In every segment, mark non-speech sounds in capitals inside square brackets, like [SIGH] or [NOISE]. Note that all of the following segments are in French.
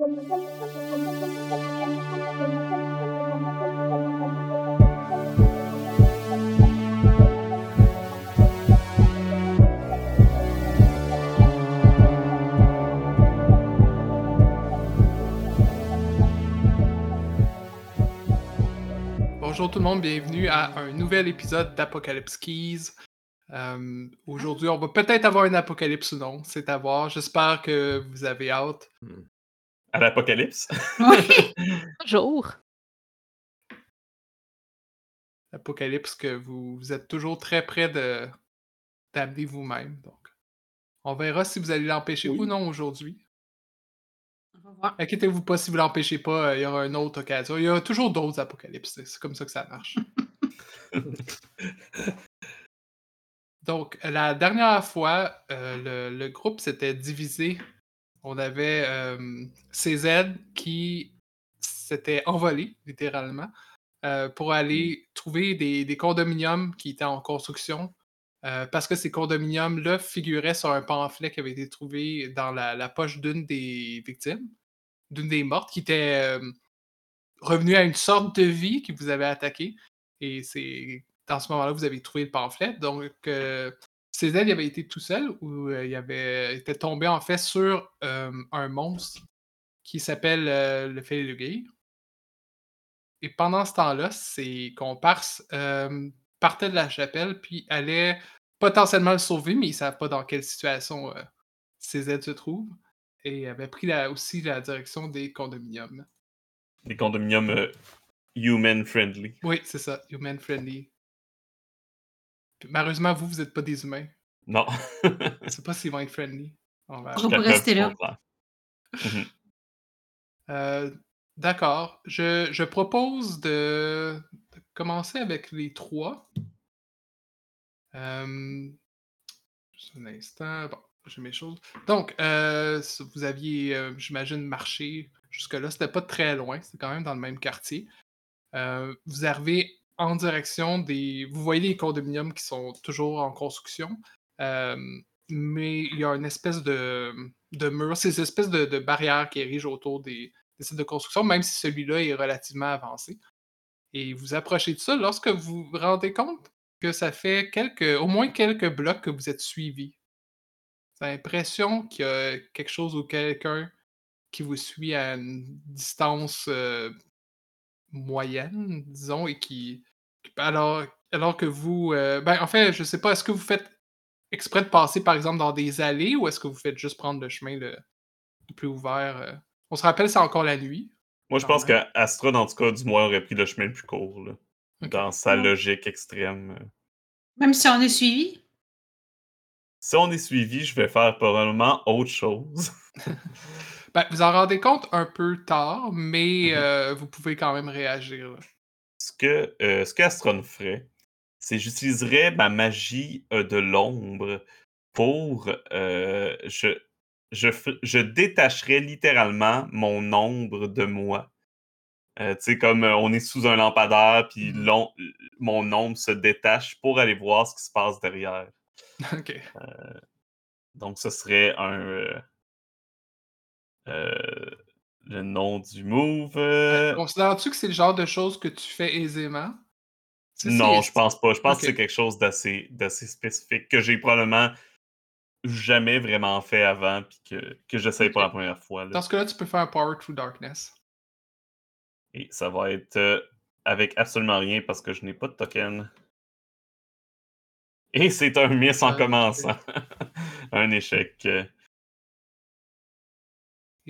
Bonjour tout le monde, bienvenue à un nouvel épisode d'Apocalypse Keys. Euh, Aujourd'hui, on va peut-être avoir un apocalypse ou non, c'est à voir. J'espère que vous avez hâte. À l'apocalypse? [LAUGHS] Oui, bonjour. [LAUGHS] Apocalypse que vous, vous êtes toujours très près de d'amener vous-même. Donc, on verra si vous allez l'empêcher Oui. ou non aujourd'hui. Inquiétez-vous pas si vous l'empêchez pas, euh, il y aura une autre occasion. Il y a toujours d'autres apocalypses, c'est c'est comme ça que ça marche. [LAUGHS] Donc, la dernière fois, euh, le, le groupe s'était divisé. On avait euh, CZ qui s'était envolé, littéralement, euh, pour aller trouver des, des condominiums qui étaient en construction. euh, parce que ces condominiums-là figuraient sur un pamphlet qui avait été trouvé dans la, la poche d'une des victimes, d'une des mortes, qui était revenue à une sorte de vie qui vous avait attaqué. Et c'est dans ce moment-là que vous avez trouvé le pamphlet. Donc, euh, Cézanne, il avait été tout seul ou euh, il avait était tombé en fait sur euh, un monstre qui s'appelle euh, le Féluguir. Et pendant ce temps-là, ses comparses partaient de la chapelle puis allaient potentiellement le sauver, mais ils ne savent pas dans quelle situation euh, CZ se trouve. Et avaient pris la- aussi la direction des condominiums. Des condominiums euh, human-friendly. Oui, c'est ça, human friendly. Puis, malheureusement, vous, vous n'êtes pas des humains. Non. Je ne sais pas s'ils vont être friendly. On va- rester là. Euh, D'accord. Je, je propose de, de commencer avec les trois. Euh, juste un instant. Bon, j'ai mes choses. Donc, euh, vous aviez, euh, j'imagine, marché jusque-là. C'était pas très loin. C'était quand même dans le même quartier. Euh, vous arrivez en direction des. Vous voyez les condominiums qui sont toujours en construction. Euh, mais il y a une espèce de, de mur, ces espèces de, de barrières qui érigent autour des, sites de construction, même si celui-là est relativement avancé. Et vous approchez de ça lorsque vous vous rendez compte que ça fait quelques, au moins quelques blocs que vous êtes suivi. Vous avez l'impression qu'il y a quelque chose ou quelqu'un qui vous suit à une distance euh, moyenne, disons, et qui. Alors, alors que vous. euh, ben, en fait, je sais pas, est-ce que vous faites exprès de passer, par exemple, dans des allées ou est-ce que vous faites juste prendre le chemin le, le plus ouvert? euh? On se rappelle, c'est encore la nuit. Moi, je pense qu'Astra, dans tout cas, du moins, aurait pris le chemin le plus court. là. Dans sa Ouais. logique extrême. Même si on est suivi? Si on est suivi, je vais faire probablement autre chose. [LAUGHS] Ben, vous en rendez compte un peu tard, mais Mhm. euh, vous pouvez quand même réagir. là. Ce que euh, ce qu'Astron ferait, c'est j'utiliserais ma magie euh, de l'ombre pour euh, je, je, je détacherais littéralement mon ombre de moi. Euh, tu sais, comme euh, on est sous un lampadaire, puis l'om- mon ombre se détache pour aller voir ce qui se passe derrière. [LAUGHS] ok. Donc, ce serait un. Euh, euh, le nom du move. euh, Considères-tu que c'est le genre de choses que tu fais aisément? Tu sais, Non, je pense pas. Je pense que c'est quelque chose d'assez d'assez spécifique que j'ai probablement jamais vraiment fait avant puis que, que j'essaye pour la première fois. là. Dans ce cas-là, tu peux faire un Power Through Darkness. Et ça va être euh, avec absolument rien parce que je n'ai pas de token. Et c'est un miss en commençant. un échec. [LAUGHS]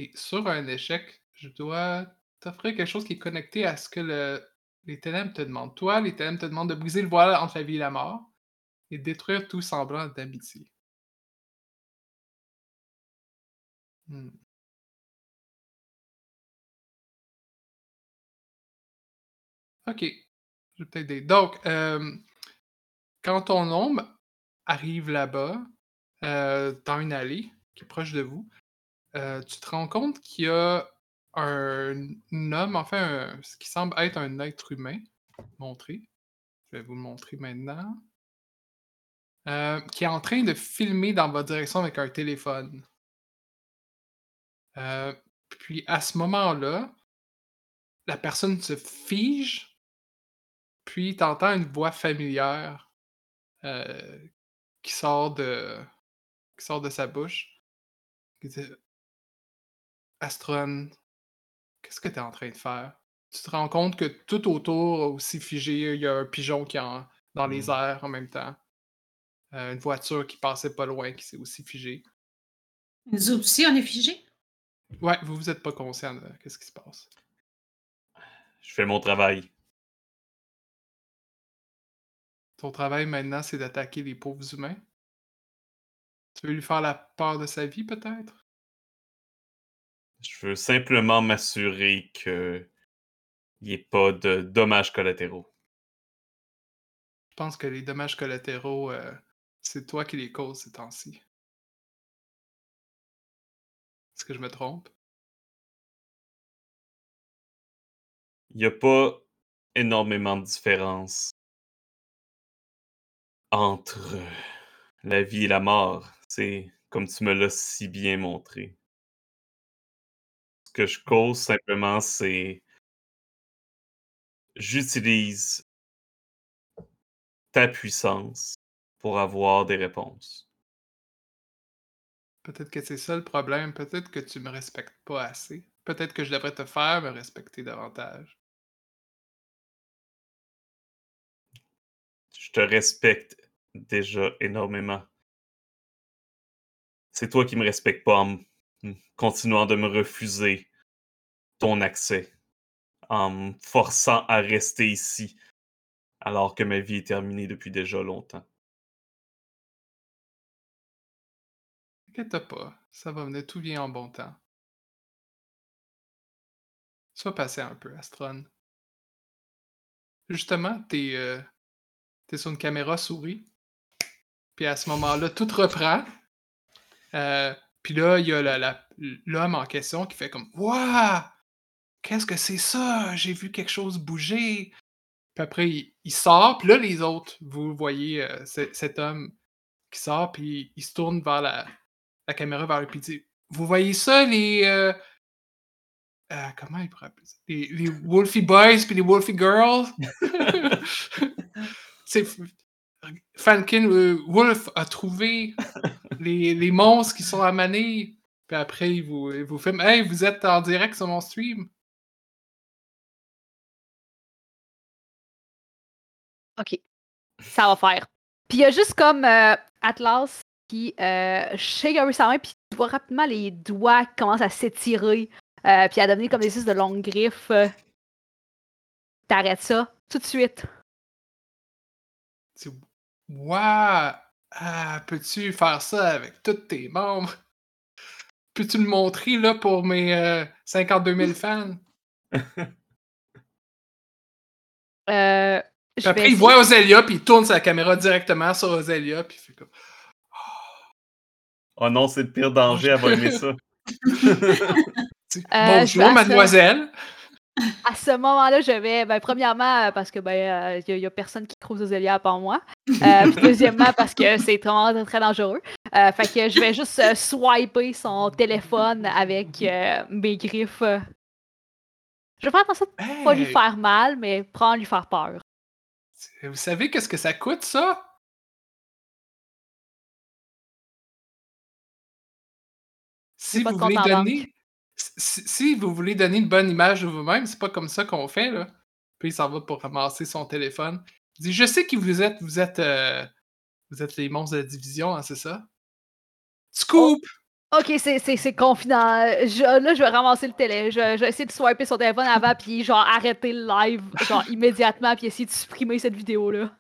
Et sur un échec, je dois t'offrir quelque chose qui est connecté à ce que le- les ténèbres te demandent. Toi, les ténèbres te demandent de briser le voile entre la vie et la mort et de détruire tout semblant d'amitié. Hmm. Ok, je vais peut-être aider. Donc, euh, quand ton ombre arrive là-bas, euh, dans une allée qui est proche de vous, euh, tu te rends compte qu'il y a un, homme, enfin, un- ce qui semble être un être humain, montré. Je vais vous le montrer maintenant. euh, qui est en train de filmer dans votre direction avec un téléphone. Euh, Puis à ce moment-là, la personne se fige, puis t'entends une voix familière qui sort de qui sort de sa bouche. Astron, qu'est-ce que tu es en train de faire? Tu te rends compte que tout autour, aussi figé, il y a un pigeon qui est dans les Mmh. airs en même temps. Euh, une voiture qui passait pas loin qui s'est aussi figée. Nous aussi, on est figés? Ouais, vous vous êtes pas conscient de qu'est-ce qui se passe. Je fais mon travail. Ton travail maintenant, c'est d'attaquer les pauvres humains? Tu veux lui faire la peur de sa vie, peut-être? Je veux simplement m'assurer que il n'y ait pas de dommages collatéraux. Je pense que les dommages collatéraux, euh, c'est toi qui les causes ces temps-ci. Est-ce que je me trompe? Il n'y a pas énormément de différence entre la vie et la mort. C'est comme tu me l'as si bien montré. Que je cause simplement, c'est j'utilise ta puissance pour avoir des réponses. Peut-être que c'est ça le problème. Peut-être que tu me respectes pas assez. Peut-être que je devrais te faire me respecter davantage. Je te respecte déjà énormément. C'est toi qui me respectes pas en continuant de me refuser ton accès, en me forçant à rester ici, alors que ma vie est terminée depuis déjà longtemps. T'inquiète pas, ça va venir, tout vient en bon temps. Sois patient un peu, Astron. Justement, t'es euh, sur une caméra souris. Puis à ce moment-là, tout reprend. Euh, puis là, il y a l'homme en question qui fait comme Waouh! Qu'est-ce que c'est ça? J'ai vu quelque chose bouger. Puis après, il, il sort. Puis là, les autres, vous voyez euh, ce- cet homme qui sort. Puis il se tourne vers la, la caméra, vers le puis il dit Vous voyez ça, les. euh, euh, comment il pourrait appeler ça? Les, les Wolfie Boys puis les Wolfie Girls? [LAUGHS] C'est. Fankin Wolf a trouvé les, les monstres qui sont à Manille. Puis après, il vous, il vous filme Hey, vous êtes en direct sur mon stream. OK. Ça va faire. Puis il y a juste comme euh, Atlas qui euh, shake un peu sa main, puis tu vois rapidement les doigts qui commencent à s'étirer, euh, puis à devenir comme des espèces de longues griffes. euh. T'arrêtes ça tout de suite. Waouh! Ah, peux-tu faire ça avec tous tes membres? Peux-tu le montrer là pour mes euh, 52 000 fans? [LAUGHS] Euh, je après, vais il essayer- voit Ozelia, puis il tourne sa caméra directement sur Ozelia, puis il fait comme. Oh non, c'est le pire danger, elle va aimer ça. [LAUGHS] Euh, je Bonjour, mademoiselle. [LAUGHS] À ce moment-là, je vais, ben, premièrement, euh, parce que ben, il n'y a, personne qui croise Ozelia à part moi. Euh, [LAUGHS] puis deuxièmement, parce que c'est vraiment très, très dangereux. Euh, fait que je vais juste euh, swiper son téléphone avec euh, mes griffes. euh. Je vais faire attention de pas lui faire mal, mais prendre lui faire peur. Vous savez qu'est-ce que ça coûte, ça? Si pas vous voulez donner. Si, si vous voulez donner une bonne image de vous-même, c'est pas comme ça qu'on fait, là. Puis il s'en va pour ramasser son téléphone. Il dit Je sais qui vous êtes. Vous êtes. euh, vous êtes les monstres de la division, hein, c'est ça? Scoop! Ok, c'est- c'est c'est confident. Je- là, je vais ramasser le télé. Je, je vais essayer de swiper son téléphone avant, puis genre arrêter le live, genre immédiatement, puis essayer de supprimer cette vidéo-là.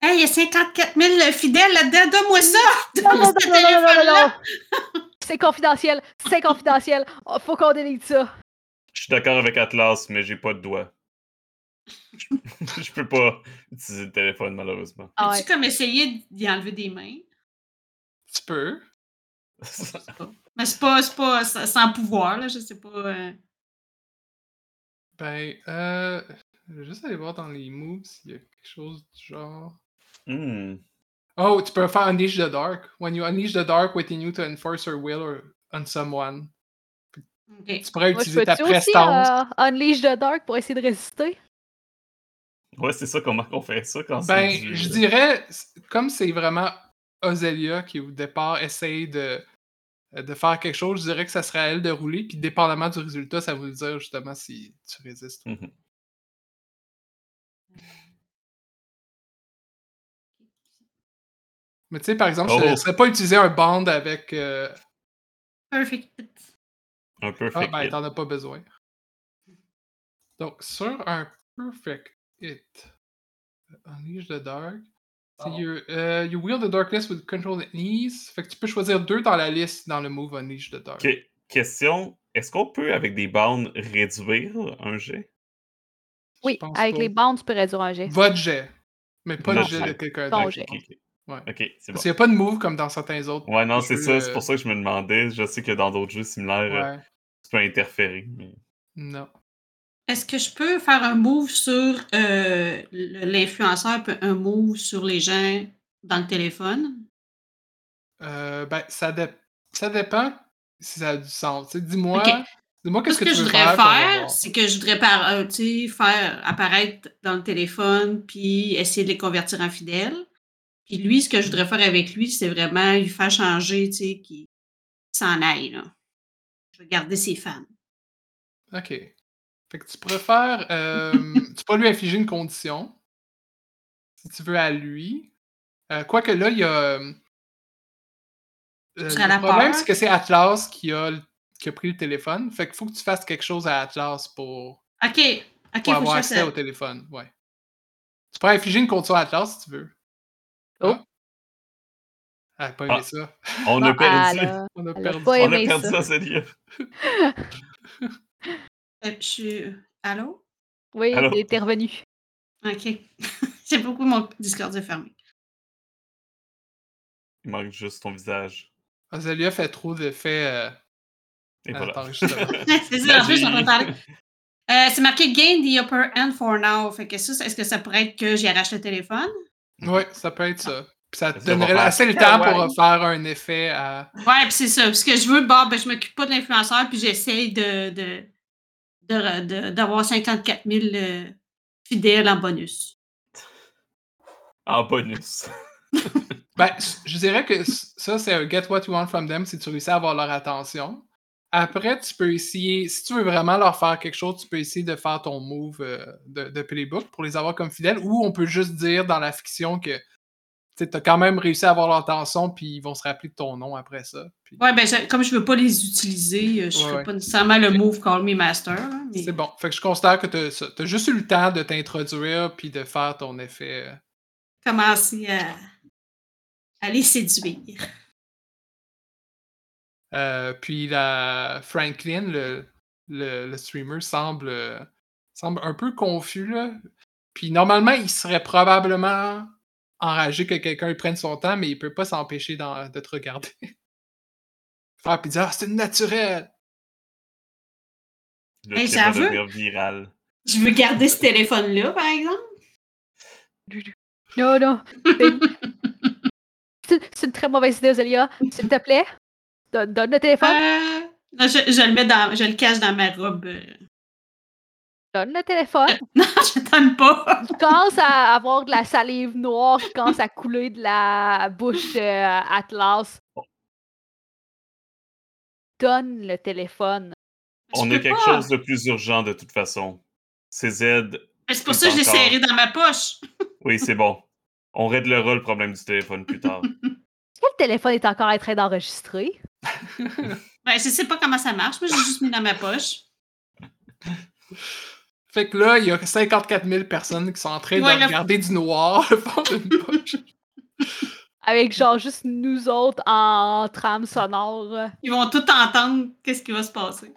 Hey, il y a 54 000 fidèles là-dedans, donne-moi ça! Non, [LAUGHS] non, non, Ce non, non, non. C'est confidentiel, c'est confidentiel. Oh, faut qu'on délite ça. Je suis d'accord avec Atlas, mais j'ai pas de doigt. [LAUGHS] Je, peux pas utiliser le téléphone, malheureusement. Ah As-tu ouais. comme essayé d'y enlever des mains? Tu peux. [LAUGHS] Mais c'est pas, c'est pas sans pouvoir, là, je sais pas. euh. Ben, euh. Je vais juste aller voir dans les moves s'il y a quelque chose du genre. Hmm. Oh, tu peux faire Unleash the Dark. When you unleash the dark within you to enforce your will or on someone. Tu pourrais Moi, utiliser ta aussi prestance. euh, Unleash the Dark pour essayer de résister? Ouais, c'est ça, comment on fait ça quand Ben, je dirais, comme c'est vraiment Ozelia qui au départ essaye de, de faire quelque chose, je dirais que ça serait à elle de rouler, puis dépendamment du résultat, ça va vous dire justement si tu résistes. Mhm. Mais tu sais, par exemple, je te Oh. laisserais pas utiliser un band avec. euh, Perfect. Un Ah, fake ben, hit. t'en as pas besoin. Donc, sur un Perfect Hit, Unleash the Dark, c'est you, euh, you wield the darkness with control and ease. Fait que tu peux choisir deux dans la liste dans le move Unleash the Dark. Ok, Question, est-ce qu'on peut, avec des bounds, réduire un jet? Oui, avec pas. les bandes, tu peux réduire un jet. Votre jet. Mais pas le jet de quelqu'un d'autre. jet. Ok, ok. Ouais. Ok, c'est bon. Parce qu'il n'y a pas de move comme dans certains autres. Ouais, non, c'est ça. C'est euh, pour ça que je me demandais. Je sais que dans d'autres jeux similaires, Ouais. tu peux interférer. mais- Non. Est-ce que je peux faire un move sur euh, l'influenceur, un move sur les gens dans le téléphone? Euh, ben, ça, dé- ça dépend si ça a du sens. Dis-moi Ok. dis-moi qu'est-ce ce que, que tu je veux voudrais faire. c'est que je voudrais par, euh, faire apparaître dans le téléphone, puis essayer de les convertir en fidèles. Puis lui, ce que je voudrais faire avec lui, c'est vraiment lui faire changer, tu sais, qu'il s'en aille, là. Je veux garder ses fans. Ok. Fait que tu préfères. euh, [LAUGHS] tu peux lui infliger une condition. Si tu veux à lui. Euh, Quoique là, il y a. euh, le problème, peur? c'est que c'est Atlas qui a, qui a pris le téléphone. Fait qu'il faut que tu fasses quelque chose à Atlas pour, OK. OK, pour faut que avoir accès au téléphone. Ouais. Tu pourrais infliger une condition à Atlas si tu veux. Oh. Ah, elle a pas aimé Ah. ça. On a perdu. elle a- On a elle a perdu. pas On a aimé perdu ça. ça, Célia. [LAUGHS] Euh, je suis... Allô? Oui, Alors- t'es revenu. OK. [LAUGHS] c'est beaucoup mon Discord est fermé. Il manque juste ton visage. Azelia fait trop d'effets. euh, Et voilà. [LAUGHS] c'est ça, en plus, parler. [LAUGHS] Euh, c'est marqué Gain the upper hand for now. Fait que ça, est-ce que ça pourrait être que j'y arrache le téléphone? Ouais, ça peut être ça. Puis ça te Ça donnerait assez le temps pour faire un effet à. Ouais, puis c'est ça. Ce que je veux, bon, ben, je m'occupe pas de l'influenceur, puis j'essaye de, de, de- de- d'avoir 54 000 euh, fidèles en bonus. En bonus. [LAUGHS] Ben, je dirais que ça, c'est un get what you want from them si tu réussis à avoir leur attention. Après, tu peux essayer, si tu veux vraiment leur faire quelque chose, tu peux essayer de faire ton move euh, de, de playbook pour les avoir comme fidèles, ou on peut juste dire dans la fiction que tu as quand même réussi à avoir leur attention, puis ils vont se rappeler de ton nom après ça. Puis Ouais, ben, je- comme je veux pas les utiliser, euh, je Ouais, ferai ouais. pas nécessairement le move Call Me Master. mais- C'est bon. Fait que je considère que tu as, juste eu le temps de t'introduire puis de faire ton effet. euh, Commencer à, à les séduire. Euh, puis la Franklin, le, le, le streamer, semble, semble un peu confus. Là. Puis normalement, il serait probablement enragé que quelqu'un prenne son temps, mais il peut pas s'empêcher d'en- de te regarder. Faire [LAUGHS] puis dire Ah, c'est naturel! Le Hey, clip va j'avoue. devenir viral. Je veux garder ce téléphone-là, par exemple. Non, non. C'est [LAUGHS] c'est une très mauvaise idée, Zélia. S'il te plaît, donne, donne le téléphone. Euh, non, je, je le mets dans, je le cache dans ma robe. Euh. Donne le téléphone. [LAUGHS] Non, je donne pas. Il commence à avoir de la salive noire qui commence à couler de la bouche de Atlas. Donne le téléphone. On Je a quelque pas. chose de plus urgent de toute façon. C'est Z. Mais C'est pour ça que je l'ai serré dans ma poche. [LAUGHS] Oui, c'est bon. On réglera le problème du téléphone plus tard. Est-ce que le téléphone est encore en train d'enregistrer? [LAUGHS] Ben, je sais pas comment ça marche. Moi, j'ai juste mis dans ma poche. Fait que là, il y a 54 000 personnes qui sont en train Ouais, de regarder du noir [LAUGHS] au fond d'une poche. Avec genre juste nous autres en trame sonore. Ils vont tout entendre qu'est-ce qui va se passer.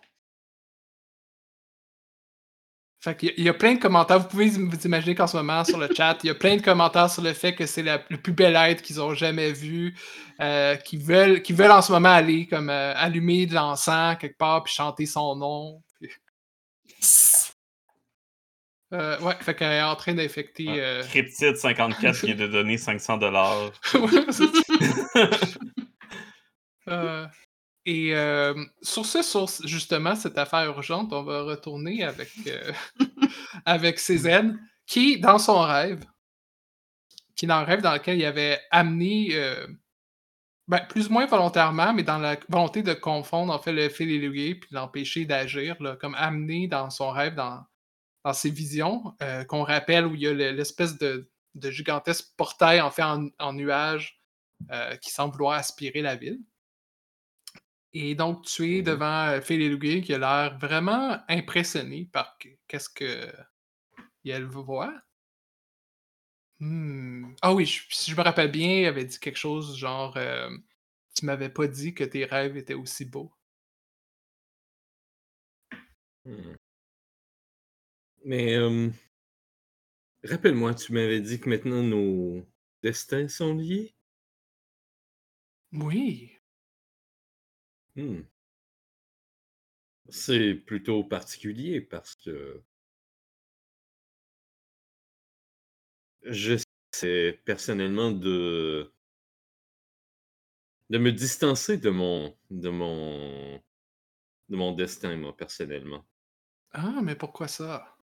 Fait qu'il y y a plein de commentaires. Vous pouvez vous imaginer qu'en ce moment, sur le chat, il y a plein de commentaires sur le fait que c'est la- le plus bel être qu'ils ont jamais vu. euh, qui, veulent, qui veulent en ce moment aller comme euh, allumer de l'encens quelque part puis chanter son nom. Puis, euh, ouais, fait qu'elle est en train d'infecter. euh, Cryptide 54 vient de donner 500 dollars. [LAUGHS] ouais. [LAUGHS] Euh, Et euh, sur ce, sur justement cette affaire urgente, on va retourner avec, euh, [LAUGHS] avec CZ, qui, dans son rêve, qui dans le rêve dans lequel il avait amené, ben, plus ou moins volontairement, mais dans la volonté de confondre en fait le fil et l'aiguille, puis l'empêcher d'agir, comme amené dans son rêve, dans, dans ses visions, euh, qu'on rappelle où il y a le- l'espèce de, de gigantesque portail en fait en, en nuage euh, qui semble vouloir aspirer la ville. Et donc, tu es Mhm. devant euh, et Luguet qui a l'air vraiment impressionné par que- qu'est-ce que elle voit. Hmm. Ah oui, je- si je me rappelle bien, il avait dit quelque chose genre euh, Tu m'avais pas dit que tes rêves étaient aussi beaux. Hmm. Mais euh, rappelle-moi, tu m'avais dit que maintenant nos destins sont liés? Oui. Hmm. C'est plutôt particulier parce que j'essaie personnellement de de me distancer de mon de mon de mon destin, moi, personnellement. Ah, mais pourquoi ça?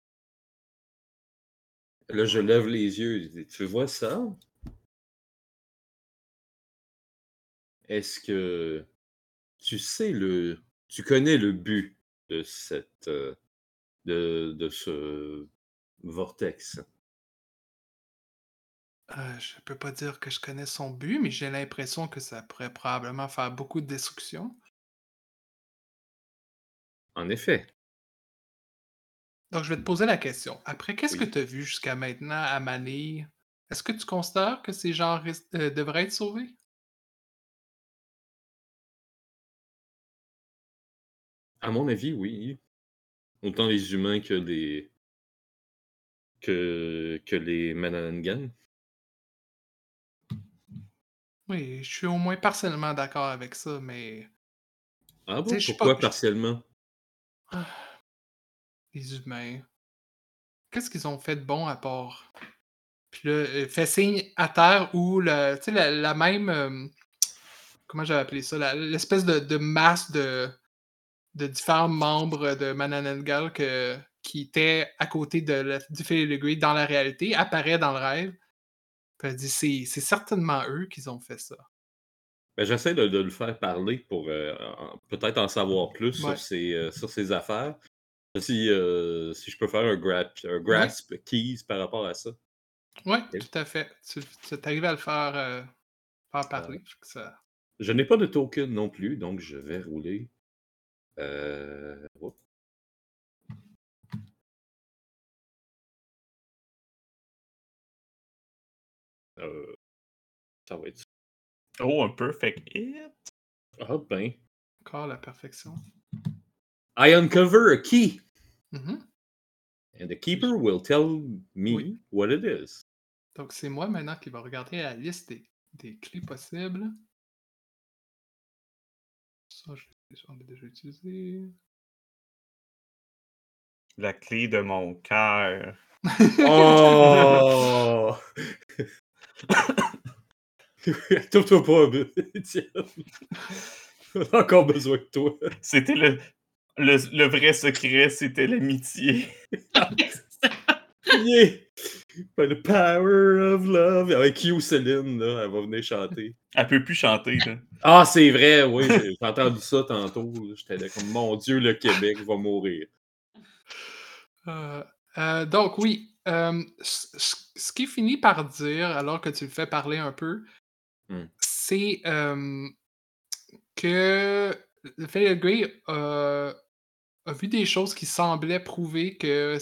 Là, je lève les yeux. Tu vois ça? Est-ce que tu sais le tu connais le but de cette euh, de, de ce vortex? Euh, je peux pas dire que je connais son but, mais j'ai l'impression que ça pourrait probablement faire beaucoup de destruction. En effet. Donc, je vais te poser la question. Après, qu'est-ce que tu as vu jusqu'à maintenant à Manille? Est-ce que tu considères que ces gens euh, devraient être sauvés? À mon avis, oui. Autant les humains que les que, que les Mananangans. Oui, je suis au moins partiellement d'accord avec ça, mais Ah bon? Pourquoi pas- partiellement? ah, les humains, qu'est-ce qu'ils ont fait de bon à part? Puis là, euh, fait signe à terre où le, la, la même, euh, comment j'avais appelé ça, l'espèce de, de masse de, de différents membres de Mananangal que, qui étaient à côté de la- du fil l'aiguille dans la réalité apparaît dans le rêve. Puis elle dit, c'est c'est certainement eux qui ont fait ça. Ben, J'essaie de, de le faire parler pour euh, peut-être en savoir plus Ouais. sur, ses, euh, sur ses affaires. Si, euh, si je peux faire un, grasp, un grasp keys par rapport à ça. Oui, tout à fait. Tu arrives à le faire, euh, faire parler. Fait que ça- Je n'ai pas de token non plus, donc je vais rouler. Euh... Euh, Ça va être. Oh, un perfect hit. Ah ben. Encore la perfection. I uncover a key, Mhm. and the keeper will tell me Oui. what it is. Donc, c'est moi maintenant qui va regarder la liste des, des clés possibles. Ça, je l'ai- j'en ai déjà utilisé. La clé de mon cœur. Oh! [LAUGHS] Trouve-toi pas, Étienne. On a encore besoin de toi. C'était le, le, le vrai secret, c'était l'amitié. [LAUGHS] Yeah! By the power of love. Avec Q Céline, là, elle va venir chanter. Elle peut plus chanter. Là. Ah, c'est vrai, oui, j'ai entendu ça tantôt. J'étais là comme, mon Dieu, le Québec va mourir. Euh, euh, donc, oui. euh, ce qui finit par dire, alors que tu le fais parler un peu, Hmm. c'est euh, que le Grey a, vu des choses qui semblaient prouver que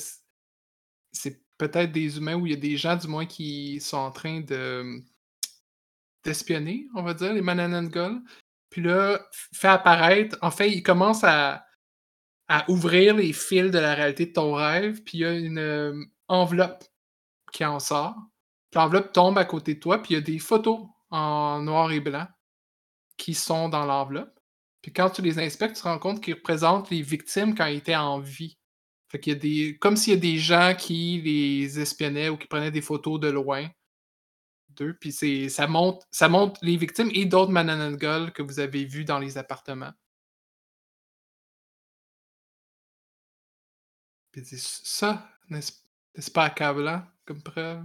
c'est peut-être des humains ou il y a des gens, du moins, qui sont en train de d'espionner, on va dire, les Mananangol. Puis là, fait apparaître, en fait, il commence à, à ouvrir les fils de la réalité de ton rêve, puis il y a une euh, enveloppe qui en sort. L'enveloppe tombe à côté de toi, puis il y a des photos en noir et blanc qui sont dans l'enveloppe. Puis quand tu les inspectes, tu te rends compte qu'ils représentent les victimes quand ils étaient en vie. Fait qu'il y a des. Comme s'il y a des gens qui les espionnaient ou qui prenaient des photos de loin d'eux. Puis ça monte, ça les victimes et d'autres Mananangol que vous avez vus dans les appartements. Puis c'est ça, n'est-ce, n'est-ce pas accablant comme preuve?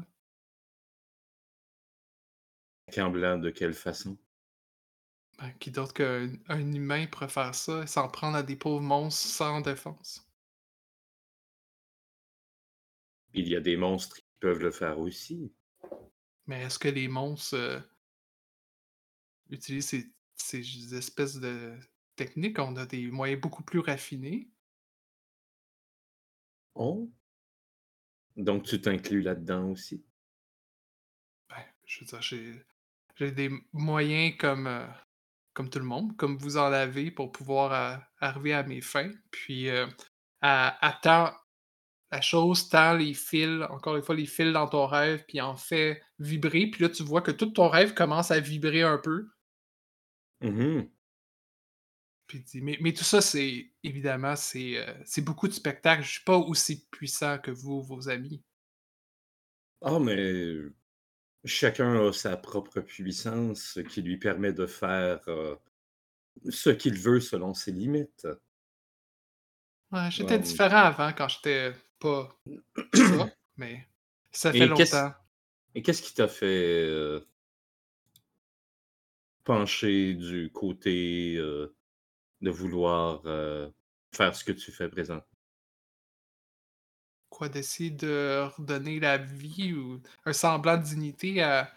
Accablant de quelle façon? Ben, qui d'autre qu'un un humain pourrait faire ça et s'en prendre à des pauvres monstres sans défense? Il y a des monstres qui peuvent le faire aussi. Mais est-ce que les monstres euh, utilisent ces, ces espèces de techniques? On a des moyens beaucoup plus raffinés. Oh Donc tu t'inclus là-dedans aussi? Ben, je veux dire, j'ai, j'ai des moyens comme, euh, comme tout le monde, comme vous en avez pour pouvoir euh, arriver à mes fins. Puis, euh, à, à temps, la chose tend les fils, encore une fois, les fils dans ton rêve, puis en fait vibrer. Puis là, tu vois que tout ton rêve commence à vibrer un peu. Mhm. Puis dit, mais, mais tout ça, c'est évidemment, c'est euh, c'est beaucoup de spectacles. Je suis pas aussi puissant que vous, vos amis. Ah, mais chacun a sa propre puissance qui lui permet de faire euh, ce qu'il veut selon ses limites. Ouais, j'étais Ouais. différent avant quand j'étais pas ça, [CLEARS THROAT] mais ça fait Et longtemps. Et qu'est-ce qui t'a fait euh, pencher du côté euh, de vouloir faire ce que tu fais présent? Quoi, d'essayer de redonner la vie ou un semblant de dignité à,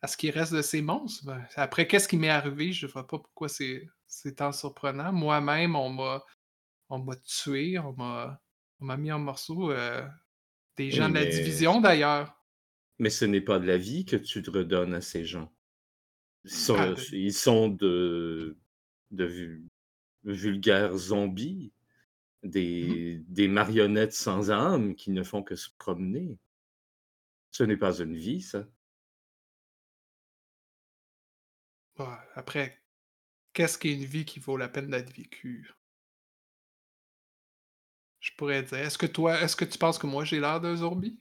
à ce qui reste de ces monstres? Ben, après, qu'est-ce qui m'est arrivé? Je ne vois pas pourquoi c'est c'est tant surprenant. Moi-même, on m'a on m'a tué, on m'a on m'a mis en morceaux. euh, des Oui, gens de la division, d'ailleurs. Mais ce n'est pas de la vie que tu te redonnes à ces gens. Ils sont, Ah, de- ils sont de, de vu- vulgaires zombies, des, des marionnettes sans âme qui ne font que se promener. Ce n'est pas une vie, ça. Après, qu'est-ce qu'une vie qui vaut la peine d'être vécue? Je pourrais dire. Est-ce que toi, est-ce que tu penses que moi j'ai l'air d'un zombie?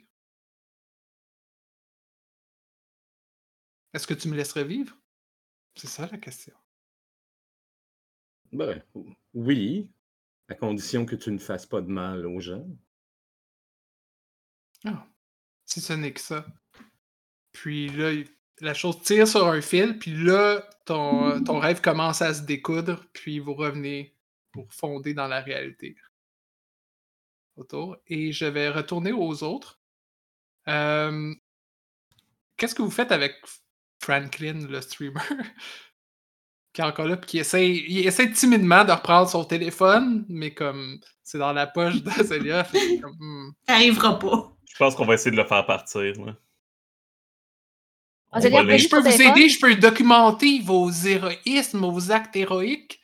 Est-ce que tu me laisserais vivre? C'est ça la question. Ben, oui, à condition que tu ne fasses pas de mal aux gens. Ah, si ce n'est que ça. Puis là, la chose tire sur un fil, puis là, ton, ton rêve commence à se découdre, puis vous revenez pour fonder dans la réalité. Autour. Et je vais retourner aux autres. Euh, Qu'est-ce que vous faites avec Franklin, le streamer? [LAUGHS] qui est encore là, puis qui essaie, il essaie timidement de reprendre son téléphone, mais comme c'est dans la poche de [LAUGHS] Célia, fait que comme, hmm. Ça n'arrivera pas. Je pense qu'on va essayer de le faire partir. Là. Ah, On va. Je peux vous aider, je peux documenter vos héroïsmes, vos actes héroïques.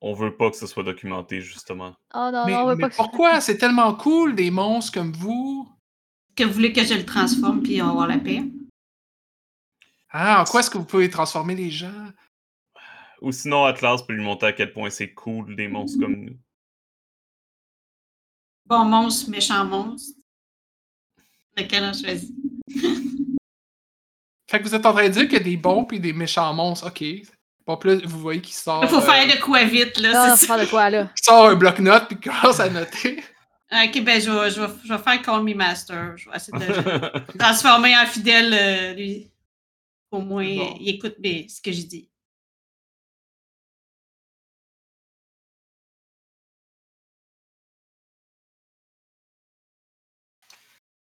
On veut pas que ce soit documenté, justement. Oh non, mais non, on veut mais pas que pourquoi? C'est tellement cool, des monstres comme vous. Que vous voulez que je le transforme puis on va avoir la paix? Ah, en quoi est-ce que vous pouvez transformer les gens? Ou sinon, Atlas peut lui montrer à quel point c'est cool des monstres comme nous. Bon monstre, méchant monstre. Lequel on choisit? [LAUGHS] Fait que vous êtes en train de dire qu'il y a des bons puis des méchants monstres. Ok. Bon, là, vous voyez qu'il sort, Il faut euh, faire de quoi vite, là. non, faut faire de quoi, là? [LAUGHS] qu'il sort un bloc-notes puis qu'il [LAUGHS] commence à noter. Ok, ben je vais, je, vais, je vais faire Call Me Master. Je vais essayer de le transformer en fidèle, euh, lui. Au moins, Bon. il écoute bien ce que je dis.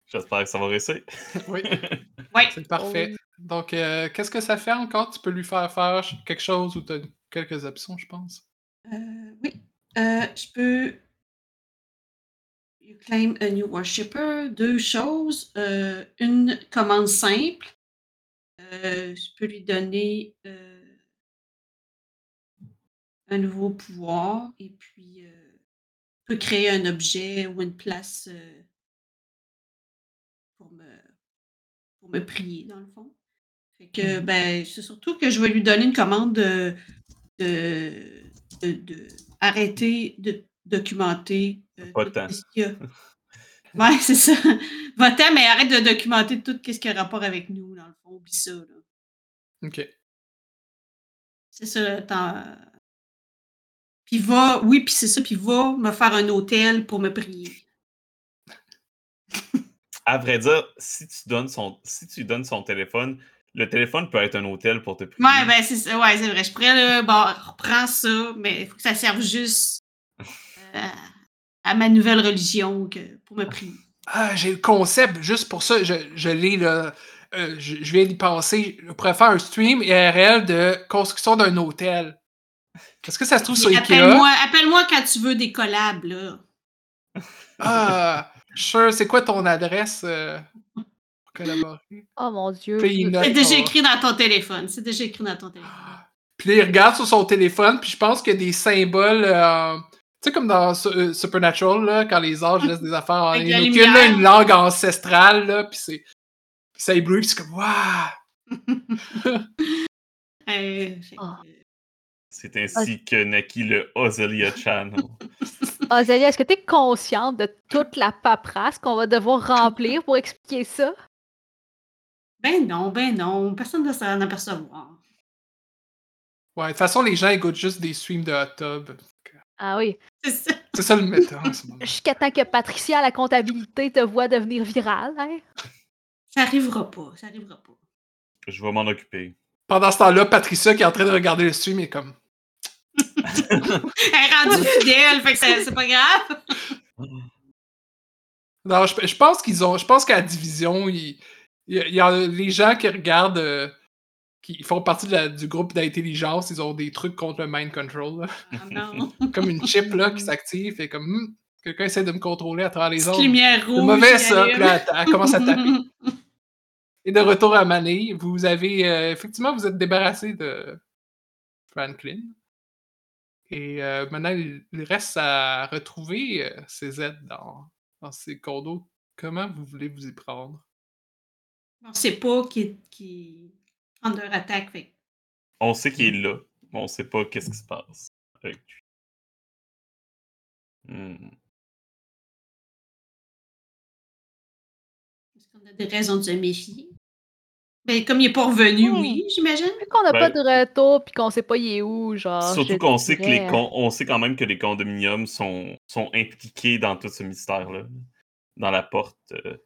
J'espère que ça va réussir. [LAUGHS] oui, [LAUGHS] Oui. c'est parfait. oui. Donc, euh, qu'est-ce que ça fait encore? Tu peux lui faire faire quelque chose ou tu as quelques options, je pense. Euh, oui. Euh, je peux. You claim a new worshipper. Deux choses. Euh, une commande simple. Euh, je peux lui donner euh, un nouveau pouvoir et puis euh, je peux créer un objet ou une place euh, pour, me, pour me prier, dans le fond. Fait que, Mhm. ben, c'est surtout que je vais lui donner une commande de, de, de, de arrêter de documenter euh, Pas tout tant. ce qu'il y a. [LAUGHS] Ouais, c'est ça. Va-t'en, mais arrête de documenter tout ce qui a rapport avec nous, dans le fond. Oublie ça, là. Ok. C'est ça, t'en- Puis va, oui, puis c'est ça, puis va me faire un hôtel pour me prier. [LAUGHS] À vrai dire, si tu donnes son, si tu donnes son téléphone, le téléphone peut être un hôtel pour te prier. Ouais, ben c'est ouais, vrai. Je pourrais, là, bon, reprends ça, mais il faut que ça serve juste euh, à ma nouvelle religion que, pour me prier. Ah, j'ai le concept, juste pour ça, je, je l'ai là. euh, je, je viens d'y penser. Je pourrais faire un stream IRL de construction d'un hôtel. Est-ce que ça se trouve sur Ikea? Appelle-moi appelle-moi quand tu veux des collabs, là. Ah, sure. C'est quoi ton adresse euh, pour collaborer? Oh mon dieu. C'est déjà écrit dans ton téléphone. C'est déjà écrit dans ton téléphone. Puis là, il regarde sur son téléphone, puis je pense qu'il y a des symboles. euh, tu sais, comme dans euh, Supernatural, là, quand les anges laissent des affaires en ligne. Il y a une langue ancestrale, là, puis c'est. puis ça éblouit, puis c'est comme, waouh! [LAUGHS] Ah. C'est ainsi que naquit le Ozelia Channel. [LAUGHS] [LAUGHS] Ah, Zélia, est-ce que tu es consciente de toute la paperasse qu'on va devoir remplir pour expliquer ça? Ben non, ben non. Personne ne doit s'en apercevoir. Ouais, de toute façon, les gens écoutent juste des streams de hot tub. Ah oui. C'est ça. [LAUGHS] C'est ça le méta en ce moment. Jusqu'à temps que Patricia à la comptabilité te voit devenir virale, hein? Ça arrivera pas. Ça arrivera pas. Je vais m'en occuper. Pendant ce temps-là, Patricia qui est en train de regarder le stream est comme. Elle est rendue fidèle, fait que c'est pas grave. Non, je, je pense qu'ils ont. Je pense qu'à la division, il il y, a- il y a les gens qui regardent. euh, qui font partie de la- du groupe d'intelligence, ils ont des trucs contre le mind control. là. Ah non. [LAUGHS] Comme une chip là, qui s'active et comme. Hmm, Quelqu'un essaie de me contrôler à travers les ondes. lumière rouge. mauvais ça. allume. Puis là, elle, elle commence à taper. [LAUGHS] Et de retour à Mané, vous avez. euh, effectivement, vous êtes débarrassé de Franklin. Et euh, maintenant, il, reste à retrouver euh, ses aides dans, dans ses condos. Comment vous voulez vous y prendre? On sait pas qui qui under attaque. Fait. que On sait qu'il est là, mais on sait pas qu'est-ce qui se passe avec lui. Hmm. Est-ce qu'on a des raisons de se méfier? Ben, comme il est pas revenu, Hmm. oui, j'imagine. Vu qu'on n'a Ben- pas de retour puis qu'on sait pas il est où, genre. Surtout qu'on sait que les con- on sait quand même que les condominiums sont, sont impliqués dans tout ce mystère-là. Dans la porte. euh.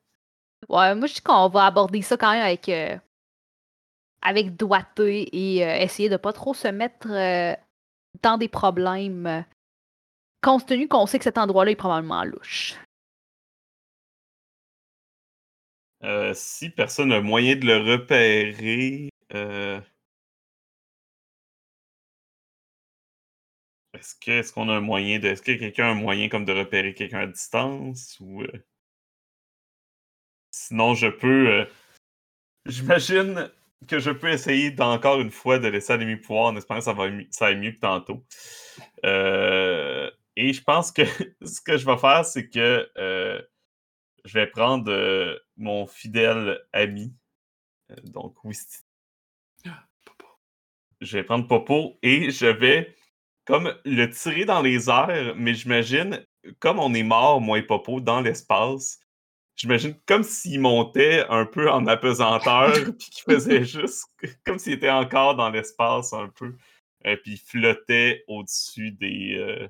Ouais, moi je dis qu'on va aborder ça quand même avec euh, avec doigté et euh, essayer de pas trop se mettre euh, dans des problèmes. compte tenu qu'on sait que cet endroit-là est probablement louche. Euh, si personne n'a moyen de le repérer. euh, Est-ce que est-ce qu'on a un moyen de. Est-ce que quelqu'un a un moyen comme de repérer quelqu'un à distance? Ou. euh, Sinon, je peux. J'imagine que je peux essayer d'encore une fois de laisser aller mes pouvoirs en espérant que ça va ça aille mieux que tantôt. Et je pense que [LAUGHS] ce que je vais faire, c'est que je vais prendre euh, mon fidèle ami, euh, donc Wisty. [GASPS] Je vais prendre Popo et je vais comme le tirer dans les airs, mais j'imagine, comme on est mort, moi et Popo, dans l'espace, j'imagine comme s'il montait un peu en apesanteur, [LAUGHS] puis qu'il faisait juste [LAUGHS] comme s'il était encore dans l'espace un peu, euh, puis il flottait au-dessus des, euh,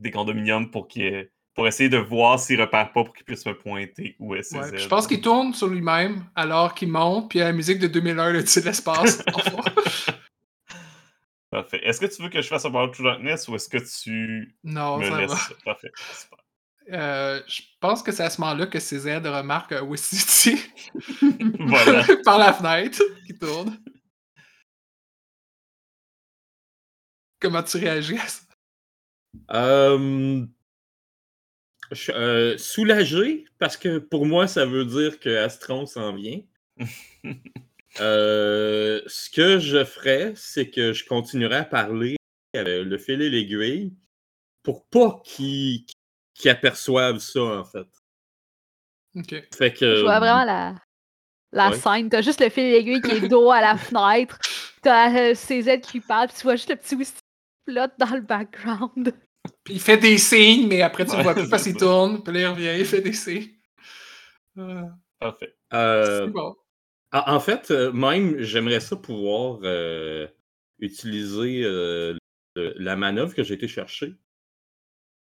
des condominiums pour qu'il ait- pour essayer de voir s'il repart pas pour qu'il puisse me pointer où est Ouais, je pense qu'il tourne sur lui-même alors qu'il monte, puis il y a la musique de 2001 de de l'espace. [LAUGHS] [LAUGHS] Parfait. Est-ce que tu veux que je fasse un About to Darkness ou est-ce que tu non, me ça laisses va. Parfait. Super. Euh, je pense que c'est à ce moment-là que ses aides remarquent euh, Wistiti [LAUGHS] Voilà. par la fenêtre qui tourne. Comment tu réagis à ça? Euh, je suis euh, soulagé parce que pour moi, ça veut dire que Astron s'en vient. [LAUGHS] Euh, ce que je ferais, c'est que je continuerai à parler avec le fil et l'aiguille pour pas qu'ils qu'ils aperçoivent ça, en fait. Ok. Fait que. Je vois vraiment la, la ouais. scène. T'as juste le fil d'aiguille qui est dos à la [LAUGHS] fenêtre. T'as euh, ses aides qui parlent, puis tu vois juste le petit qui flotte dans le background. Puis il fait des signes, mais après tu Ouais, vois plus parce qu'il tourne, puis là il revient, il fait des signes. Euh, Parfait. Euh, c'est bon. En fait, euh, même, j'aimerais ça pouvoir euh, utiliser la manœuvre que j'ai été chercher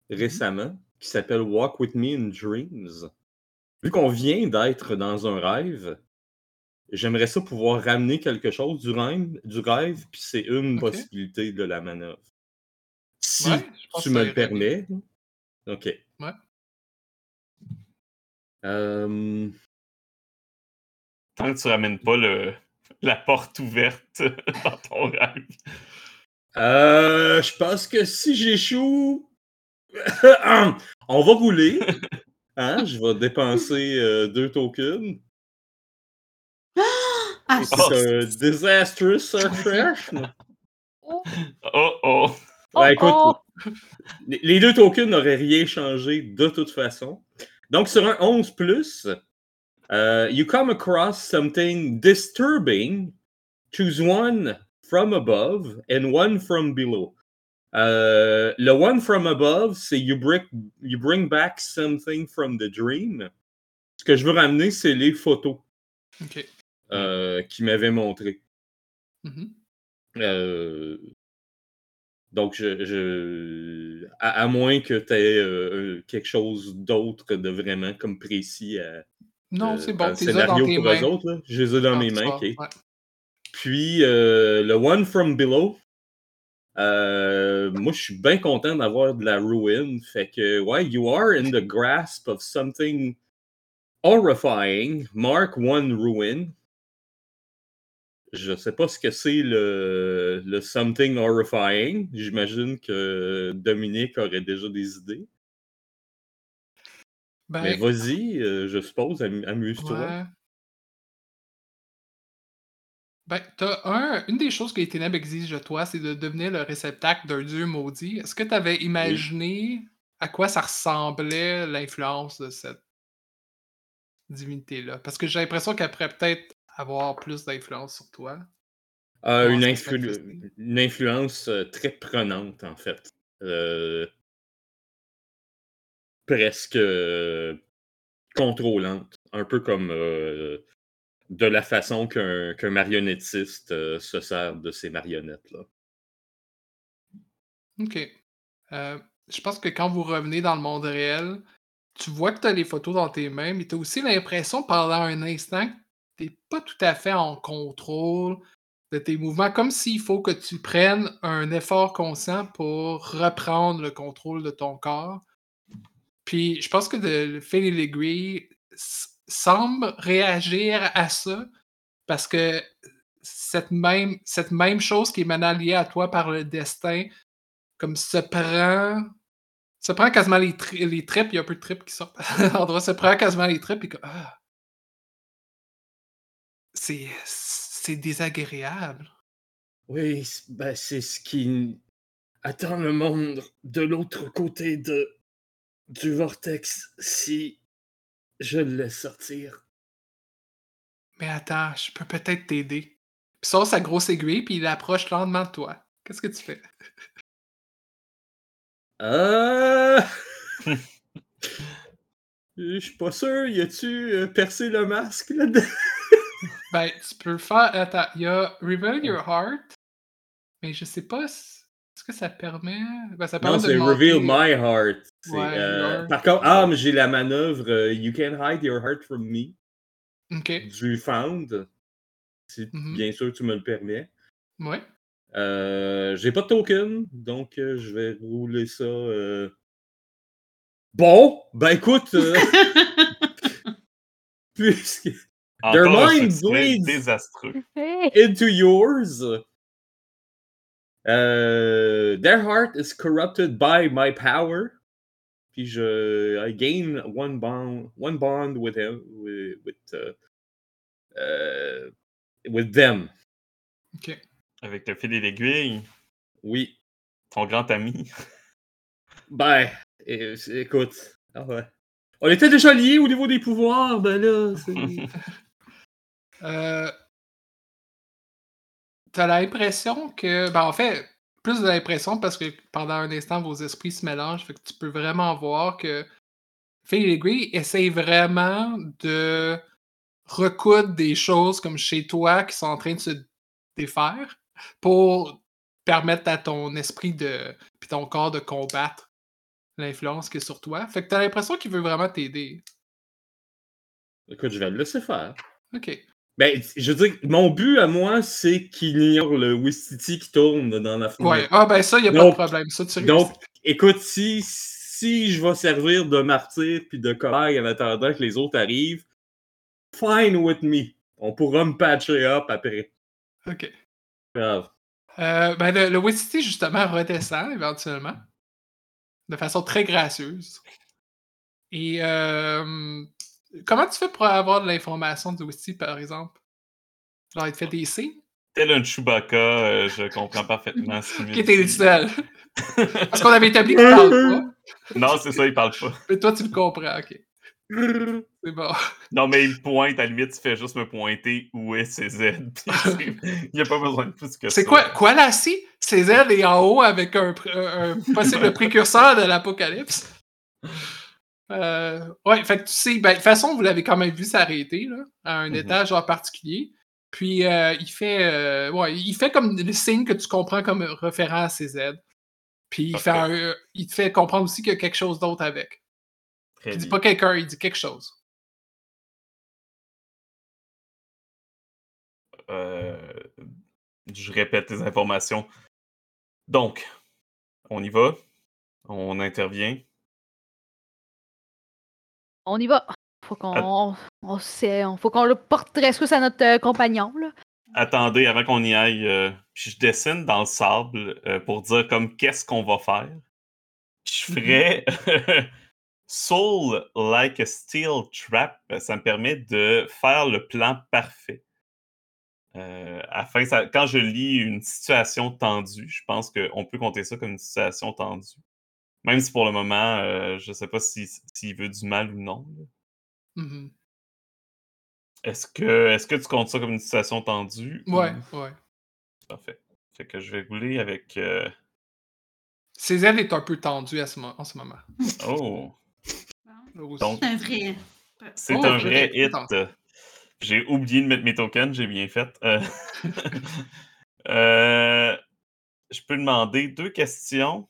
récemment, qui s'appelle Walk with Me in Dreams. Vu qu'on vient d'être dans un rêve, j'aimerais ça pouvoir ramener quelque chose du rêve, du rêve puis c'est une possibilité de la manœuvre. Si Ouais, tu me le permets. OK. Ouais. Euh, Tant que tu ramènes pas le, la porte ouverte [LAUGHS] dans ton rêve. euh, je pense que si j'échoue, [LAUGHS] on va rouler. Hein? Je vais dépenser euh, deux tokens. [GASPS] Ah, c'est- Oh. Un disastrous succession. [LAUGHS] Oh oh! Oh, Ouais, écoute, oh! les les deux tokens n'auraient rien changé de toute façon. Donc, sur un 11, plus, euh, you come across something disturbing. Choose one from above and one from below. Euh, le one from above, c'est you bring, you bring back something from the dream. Ce que je veux ramener, c'est les photos Ok. euh, qu'il m'avait montrées. Mhm. Euh, donc, je, je- à, à moins que tu aies quelque chose d'autre de vraiment comme précis à, Non, euh, c'est dans bon, t'es dans scénario tes pour mains. eux autres. là. Je les ai dans quand mes tu mains. sors, ok. ouais. Puis, euh, le One from Below, euh, moi, je suis bien content d'avoir de la ruine. Fait que, ouais, you are in the grasp of something horrifying. Mark one ruin. Je sais pas ce que c'est le, le something horrifying. J'imagine que Dominique aurait déjà des idées. Mais Ben, vas-y, euh, je suppose, am- amuse-toi. ouais. Ben, t'as un, une des choses que les ténèbres exigent de toi, c'est de devenir le réceptacle d'un dieu maudit. Est-ce que tu avais imaginé à quoi ça ressemblait l'influence de cette divinité-là? Parce que j'ai l'impression pourrait peut-être avoir plus d'influence sur toi? Euh, Comment une, influ- influence euh, très prenante, en fait. Euh, presque euh, contrôlante. Un peu comme de la façon qu'un qu'un marionnettiste se sert de ses marionnettes-là. Ok. Je pense que quand vous revenez dans le monde réel, tu vois que tu as les photos dans tes mains, mais tu as aussi l'impression pendant un instant que tu n'es pas tout à fait en contrôle de tes mouvements, comme s'il faut que tu prennes un effort conscient pour reprendre le contrôle de ton corps. Puis je pense que de- le Filigree s- semble réagir à ça parce que cette même, cette même chose qui est maintenant liée à toi par le destin, comme se prend se prend quasiment les, les tripes, il y a un peu de tripes qui sortent [LAUGHS] l'endroit, se prend quasiment les tripes et que ah, c'est c'est désagréable. Oui, ben, c'est ce qui attend le monde de l'autre côté de, du vortex si je le laisse sortir. Mais attends, je peux peut-être t'aider. Puis sort sa grosse aiguille puis il approche lentement de toi. Qu'est-ce que tu fais? Euh... [LAUGHS] Je suis pas sûr. Y a-tu euh, percé le masque là-dedans? Ben, tu peux faire. Attends, il y a Reveal Your Heart, mais je sais pas si- est-ce que ça permet. Ben, ça permet Non, c'est Reveal My Heart. Ouais, euh, your- Par contre, ah, mais j'ai la manœuvre euh, You Can't Hide Your Heart From Me Ok, du Found. Si Mhm. bien sûr tu me le permets. ouais. Euh, j'ai pas de token, donc euh, je vais rouler ça. euh. Bon, ben écoute, euh, [LAUGHS] [LAUGHS] puisque Their Encore un mind succès bleeds. désastreux. [LAUGHS] Into yours. Uh, their heart is corrupted by my power. Puis je I gain one bond one bond with him with with, uh, uh, with them. Ok. Avec le fil et l'aiguille, Oui. ton grand ami. [LAUGHS] Ben, écoute. ah. On était déjà liés au niveau des pouvoirs, ben là. [LAUGHS] Euh, T'as l'impression que. Ben, en fait, plus de l'impression parce que pendant un instant, vos esprits se mélangent. Fait que tu peux vraiment voir que Filigree essaye vraiment de recoudre des choses comme chez toi qui sont en train de se défaire pour permettre à ton esprit de. puis ton corps de combattre l'influence qui est sur toi. Fait que t'as l'impression qu'il veut vraiment t'aider. Écoute, je vais le laisser faire. Ok. Ben, je veux dire, mon but à moi, c'est qu'il ignore le Wistiti qui tourne dans la fenêtre. Ouais, ah ben ça, y a pas de problème. Ça, tu Donc, réussis. écoute, si, si je vais servir de martyr puis de cobaye en attendant que les autres arrivent, fine with me. On pourra me patcher up après. Ok. Grave. Euh, ben le, le Wistiti, justement, redescend éventuellement. De façon très gracieuse. Et euh, comment tu fais pour avoir de l'information du Wistiti, par exemple? Genre, il te fait des signes? Tel un Chewbacca, euh, je comprends parfaitement ce qu'il [LAUGHS] me Qui était le seul? Parce qu'on avait établi qu'il parle pas. Non, c'est ça, il parle pas. Mais toi, tu le comprends, ok. C'est bon. Non, mais il pointe, à la limite, tu fais juste me pointer où est CZ. [LAUGHS] Il n'y a pas besoin de plus que ça. C'est quoi, quoi là, si? CZ est en haut avec un possible [LAUGHS] précurseur de l'apocalypse? Euh, ouais, fait que tu sais, ben, de toute façon, vous l'avez quand même vu s'arrêter, là, à un Mhm. étage en particulier. Puis, euh, il fait, euh, ouais, il fait comme le signe que tu comprends comme référent à CZ. Puis, il, fait un- il te fait comprendre aussi qu'il y a quelque chose d'autre avec. Très Il dit pas quelqu'un, il dit quelque chose. Euh, je répète les informations. Donc, on y va. On intervient. On y va. Faut qu'on on, sait- on- faut qu'on le porte rescousse à notre euh, compagnon. Là. Attendez, avant qu'on y aille, euh, puis je dessine dans le sable euh, pour dire comme qu'est-ce qu'on va faire. Je ferais [LAUGHS] Soul like a steel trap. Ça me permet de faire le plan parfait. Euh, afin, ça- quand je lis une situation tendue, je pense qu'on peut compter ça comme une situation tendue. Même si pour le moment, euh, je ne sais pas si- s'il veut du mal ou non. Mhm. Est-ce que, est que tu comptes ça comme une situation tendue? ou- Ouais, ouais. Parfait. Fait que je vais rouler avec. euh, est un peu tendu à ce en ce moment. Oh! C'est un vrai. C'est Oh, un vrai hit. J'ai oublié de mettre mes tokens, j'ai bien fait. Euh, [LAUGHS] [LAUGHS] euh, je peux demander deux questions.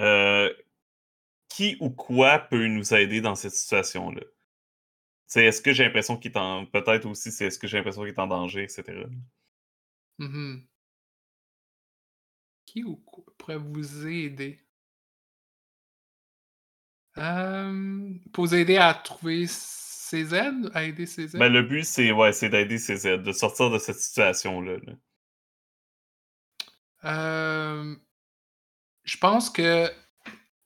Euh, qui ou quoi peut nous aider dans cette situation-là? C'est est-ce que j'ai l'impression qu'il est en. Peut-être aussi, c'est est-ce que j'ai l'impression qu'il est en danger, etc. Mhm. Qui ou quoi pourrait vous aider? Euh, pour vous aider à trouver CZ? À aider CZ? Ben, le but, c'est ouais, d'aider CZ, de sortir de cette situation-là. là. Euh, je pense que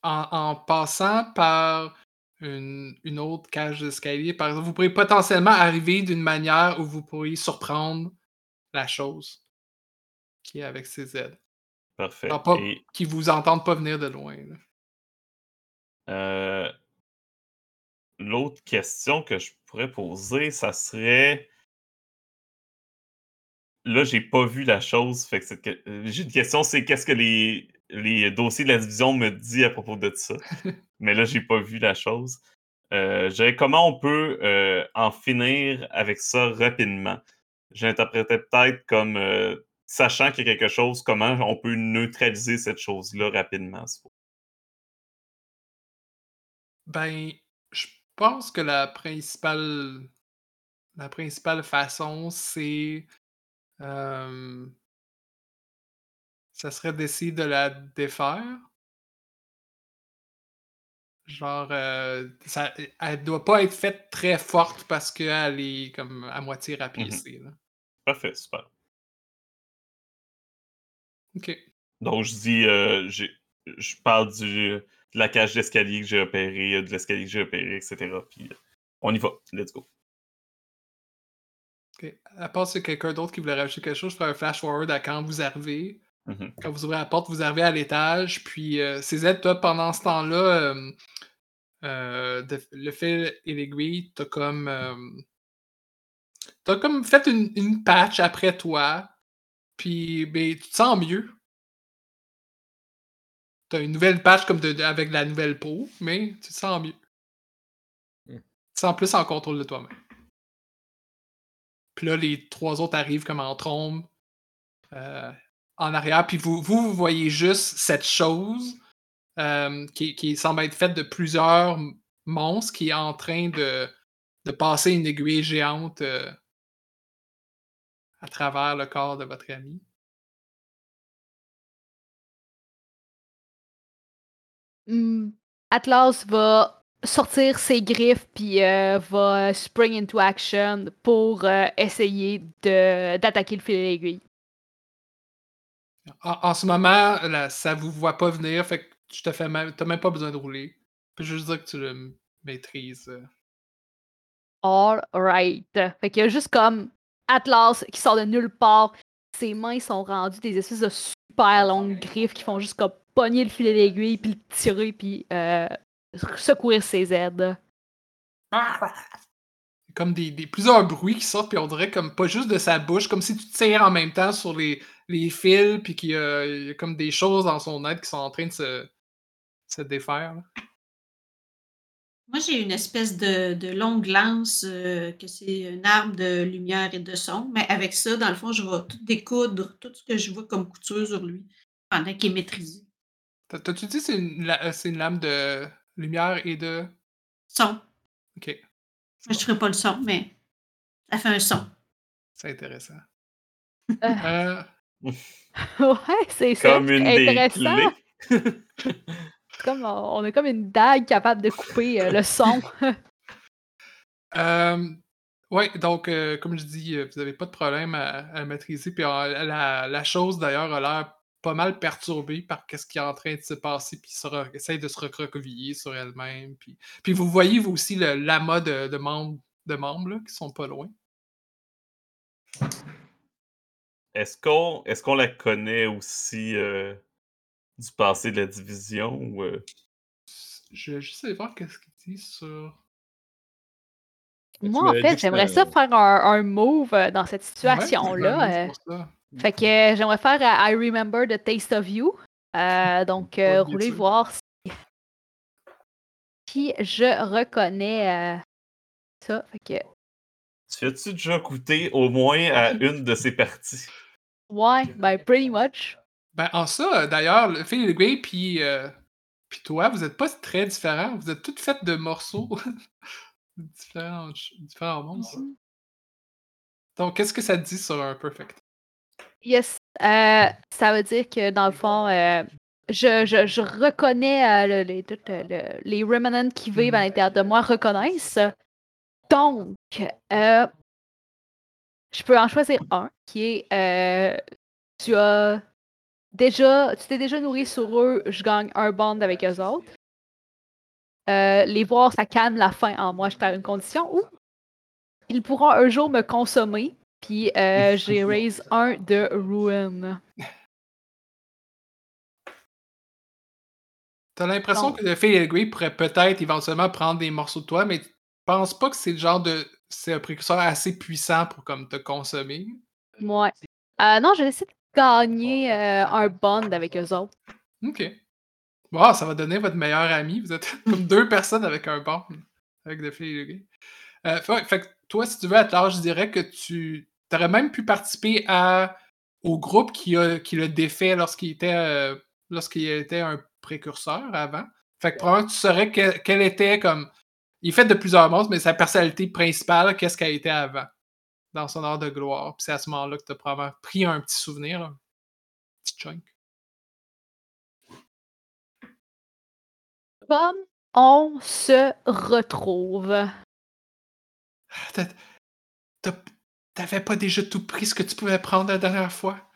en, en passant par une, une autre cage d'escalier, par exemple, vous pourriez potentiellement arriver d'une manière où vous pourriez surprendre la chose qui est avec CZ. Parfait. Genre pas- Et Qui vous entendent pas venir de loin. Euh, L'autre question que je pourrais poser, ça serait. Là, j'ai pas vu la chose. Fait que cette que- euh, j'ai une question, c'est qu'est-ce que les, les dossiers de la division me disent à propos de ça. [LAUGHS] Mais là, j'ai pas vu la chose. Euh, je comment on peut euh, en finir avec ça rapidement? J'interprétais peut-être comme euh, sachant qu'il y a quelque chose, comment on peut neutraliser cette chose-là rapidement. Ben, je pense que la principale, la principale façon, c'est. euh, ça serait d'essayer de la défaire. Genre, euh, ça, elle doit pas être faite très forte parce qu'elle est comme à moitié rapiécée. là. Parfait, super. Ok. Donc, je dis, euh, je parle du, de la cage d'escalier que j'ai opérée, euh, de l'escalier que j'ai opéré, etc. Puis, euh, on y va. Let's go. ok. À part si quelqu'un d'autre qui voulait rajouter quelque chose, je ferai un flash forward à quand vous arrivez. Mhm. Quand vous ouvrez la porte, vous arrivez à l'étage, puis euh, CZ, toi, pendant ce temps-là, euh, euh, le fil et l'aiguille, t'as comme. euh, t'as comme fait une, une patch après toi, puis ben, tu te sens mieux. T'as une nouvelle patch comme de, de- avec la nouvelle peau, mais tu te sens mieux. Hmm. Tu te sens plus en contrôle de toi-même. Puis là, les trois autres arrivent comme en trombe euh, en arrière. Puis vous, vous, voyez juste cette chose euh, qui, semble être faite de plusieurs monstres qui est en train de, passer une aiguille géante euh, à travers le corps de votre ami. Hmm, Atlas va sortir ses griffes puis euh, va spring into action pour essayer d'attaquer le filet d'aiguille. En, en ce moment, là, ça vous voit pas venir, fait que tu te fais même, t'as même pas besoin de rouler. Je peux juste dire que tu le maîtrises. euh. All right. Fait qu'il y a juste comme Atlas qui sort de nulle part. Ses mains sont rendues des espèces de super longues griffes qui font juste comme pogner le filet d'aiguille puis le tirer puis euh, secourir ses aides. Comme des, des- plusieurs bruits qui sortent, puis on dirait comme pas juste de sa bouche, comme si tu tires en même temps sur les, les fils, puis qu'il y, a il y a comme des choses dans son aide qui sont en train de se, se défaire. là. Moi, j'ai une espèce de, de longue lance, euh, que c'est une arme de lumière et de son, mais avec ça, dans le fond, je vais tout découdre, tout ce que je vois comme couture sur lui, pendant qu'il est maîtrisé. T'as- T'as-tu dit que c'est une, euh, c'est une lame de lumière et de. Son. Ok, Je ne ferai pas le son, mais ça fait un son. c'est intéressant. Euh. Euh, [LAUGHS] ouais, c'est ça. Comme une des intéressant. clés. [LAUGHS] Comme, on on a comme une dague capable de couper euh, le son. [LAUGHS] Euh, ouais, donc, euh, comme je dis, vous n'avez pas de problème à, à le maîtriser. Puis euh, la, la chose, d'ailleurs, a l'air pas mal perturbée par ce qui est en train de se passer. Puis essaye de se recroqueviller sur elle-même. Puis, puis vous voyez, vous aussi, le l'amas de, de membres, de membres là, qui sont pas loin. Est-ce qu'on est qu'on la connaît aussi euh, du passé de la division ou euh, Je vais juste aller voir qu'est-ce qu'il dit sur. Moi, en fait, j'aimerais ça faire un, un move euh, dans cette situation-là. Fait que euh, j'aimerais faire euh, I Remember the Taste of You. Euh, donc, euh, roulez voir si, si je reconnais euh, ça. Fait que, tu as-tu déjà goûté au moins à une de ces parties? ouais, ben, pretty much. Ben, en ça, d'ailleurs, le Phil et Gray, puis euh, puis toi, vous n'êtes pas très différents. Vous êtes toutes faites de morceaux. [LAUGHS] différents, différents monstres. Mhm. Donc, qu'est-ce que ça te dit sur un perfect? Yes. euh, ça veut dire que dans le fond, euh, je, je, je reconnais euh, le- les, tout, le- les remnants qui vivent à Mhm. l'intérieur de moi reconnaissent. Donc, euh, je peux en choisir un qui est euh, tu as déjà tu t'es déjà nourri sur eux, je gagne un bond avec eux autres. Les voir, ça calme la faim en moi, je à une condition où ils pourront un jour me consommer, puis euh, [LAUGHS] j'ai raise un de ruin. T'as l'impression Donc- que le et Gray pourrait peut-être éventuellement prendre des morceaux de toi, mais tu penses pas que c'est le genre de. C'est un précurseur assez puissant pour comme te consommer? Ouais. Euh, non, je décide de gagner euh, un bond avec eux autres. Ok. Wow, ça va donner votre meilleur ami. Vous êtes [LAUGHS] comme deux personnes avec un bond. Avec le et Gray. Euh, fait, fait que toi, si tu veux, à l'âge, je dirais que tu aurais même pu participer à, au groupe qui, a, qui l'a défait lorsqu'il était, euh, lorsqu'il était un précurseur avant. Fait que probablement que tu saurais que- quel était comme. Il est fait de plusieurs monstres, mais sa personnalité principale, qu'est-ce qu'elle était avant, dans son heure de gloire. Puis c'est à ce moment-là que tu as probablement pris un petit souvenir, là, un petit chunk. Comme on se retrouve. T'as- t'as- T'avais pas déjà tout pris ce que tu pouvais prendre la dernière fois?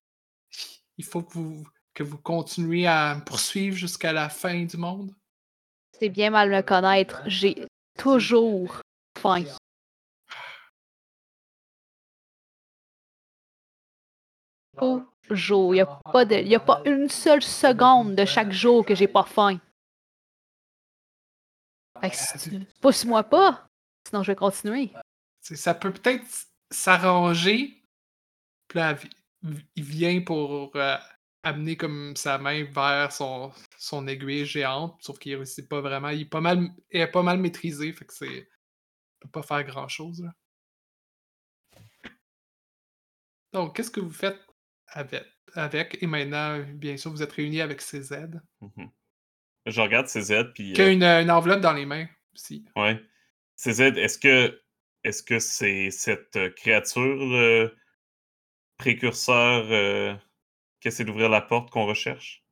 Il faut que vous, que vous continuiez à me poursuivre jusqu'à la fin du monde? C'est bien mal me connaître. J'ai toujours faim. Toujours. Il n'y a, pas de- y a pas une seule seconde de chaque jour que j'ai pas faim. Fait que si tu pousse-moi pas, sinon je vais continuer. Ça peut peut-être s'arranger. Puis là, il vient pour euh, amener comme sa main vers son, son aiguille géante, sauf qu'il réussit pas vraiment. Il est pas mal, il est pas mal maîtrisé, fait que c'est. Il peut pas faire grand chose. Donc, qu'est-ce que vous faites avec, avec? Et maintenant, bien sûr, vous êtes réunis avec CZ. Mhm. Je regarde CZ, puis. Qui a euh, une, une enveloppe dans les mains aussi. Ouais. CZ, est-ce que est-ce que c'est cette créature précurseur euh, qui essaie d'ouvrir la porte qu'on recherche?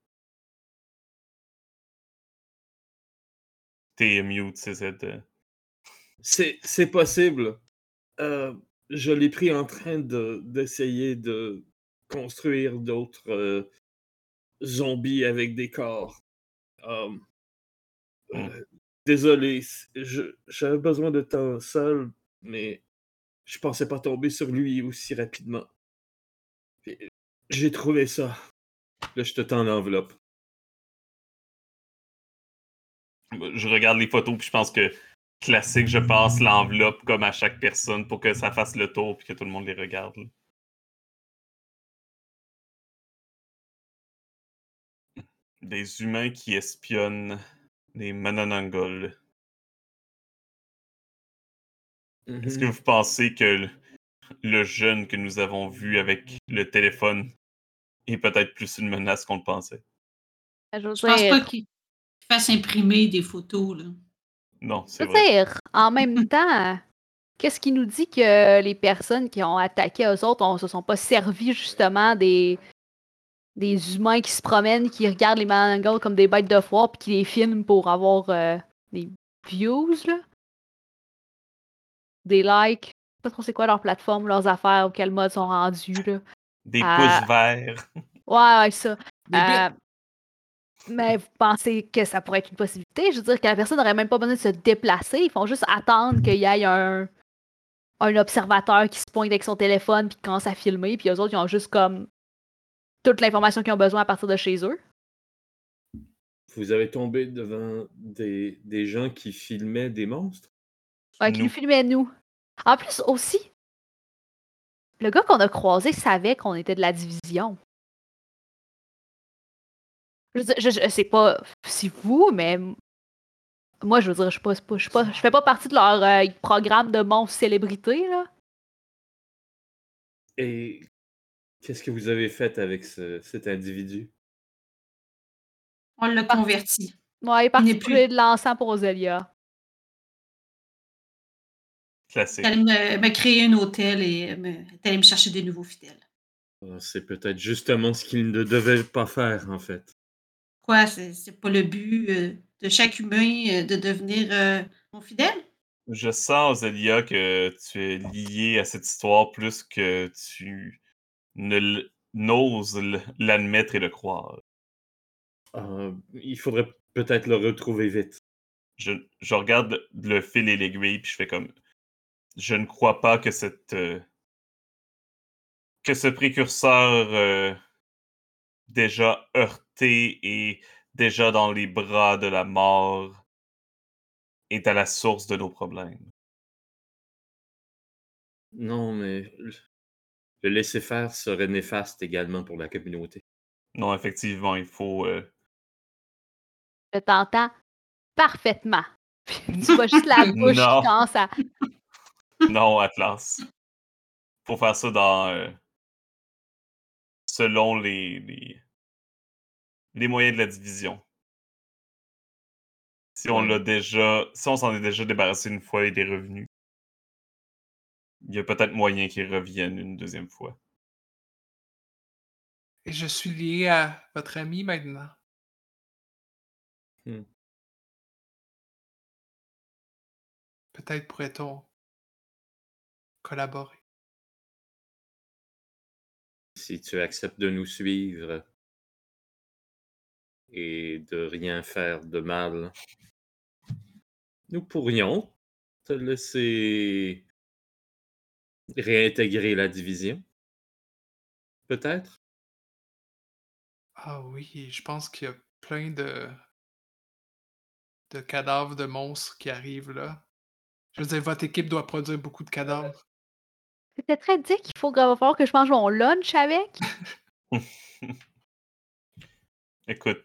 T'es mute, CZ. euh. C'est c'est possible. Euh, je l'ai pris en train de- d'essayer de construire d'autres euh, zombies avec des corps. Euh, euh, désolé, j'avais besoin de temps seul, mais je pensais pas tomber sur lui aussi rapidement. J'ai trouvé ça. Là, je te tends l'enveloppe. Je regarde les photos, puis je pense que classique, je passe l'enveloppe comme à chaque personne pour que ça fasse le tour, puis que tout le monde les regarde. là. Des humains qui espionnent les Est-ce que Mhm. vous pensez que le, jeune que nous avons vu avec le téléphone est peut-être plus une menace qu'on le pensait? Je veux Je pense pas qu'il fasse imprimer des photos. Là. Non, c'est vrai. dire, en même [LAUGHS] temps, qu'est-ce qui nous dit que les personnes qui ont attaqué eux autres ne se sont pas servis justement des, des humains qui se promènent, qui regardent les mangas comme des bêtes de foire puis qui les filment pour avoir euh, des views, là? Des likes. Je sais pas trop c'est quoi leur plateforme, leurs affaires, ou quel mode sont rendus, là. Des Ah. pouces verts. [LAUGHS] Ouais, ouais, ça. Euh, mais vous pensez que ça pourrait être une possibilité? Je veux dire que la personne n'aurait même pas besoin de se déplacer. Ils font juste attendre qu'il y ait un, un observateur qui se pointe avec son téléphone puis qui commence à filmer. Puis eux autres, ils ont juste comme toute l'information qu'ils ont besoin à partir de chez eux. Vous avez tombé devant des, des gens qui filmaient des monstres? Ouais, qui Nous. nous filmaient, nous. En plus, aussi, le gars qu'on a croisé savait qu'on était de la division. Je, sais pas si vous, mais moi, je veux dire, je, suis pas, je, suis pas- je fais pas partie de leur euh, programme de monstres célébrités, là. Et qu'est-ce que vous avez fait avec ce- cet individu? On l'a converti. Ouais, il est parti n'est plus- de l'encens pour Ozelia. Classique. Elle allait me, me créer un hôtel et me, elle allait me chercher des nouveaux fidèles. Ah, C'est peut-être justement ce qu'il ne devait pas faire, en fait. Quoi, c'est c'est pas le but euh, de chaque humain euh, de devenir euh, mon fidèle? Je sens, Zélia, que tu es lié à cette histoire plus que tu ne n'oses l'admettre et le croire. Ah, il faudrait peut-être le retrouver vite. Je, je regarde le fil et l'aiguille, puis je fais comme. Je ne crois pas que cette. euh, que ce précurseur euh, déjà heurté et déjà dans les bras de la mort est à la source de nos problèmes. Non, mais le- laisser faire serait néfaste également pour la communauté. Non, effectivement, il faut. euh, Je t'entends parfaitement. [LAUGHS] tu vois juste la bouche qui commence à. Non, Atlas. Faut faire ça dans. euh, selon les, les. les moyens de la division. Si on l'a déjà. Si on s'en est déjà débarrassé une fois et des revenus, il y a peut-être moyen qu'ils reviennent une deuxième fois. Et je suis lié à votre ami maintenant. Hmm. Peut-être pourrait-on collaborer. Si tu acceptes de nous suivre et de rien faire de mal, nous pourrions te laisser réintégrer la division. Peut-être? Ah oui, je pense qu'il y a plein de de cadavres de monstres qui arrivent là. Je veux dire, votre équipe doit produire beaucoup de cadavres. C'était très dit qu'il faut va falloir que je mange mon lunch avec. [LAUGHS] Écoute,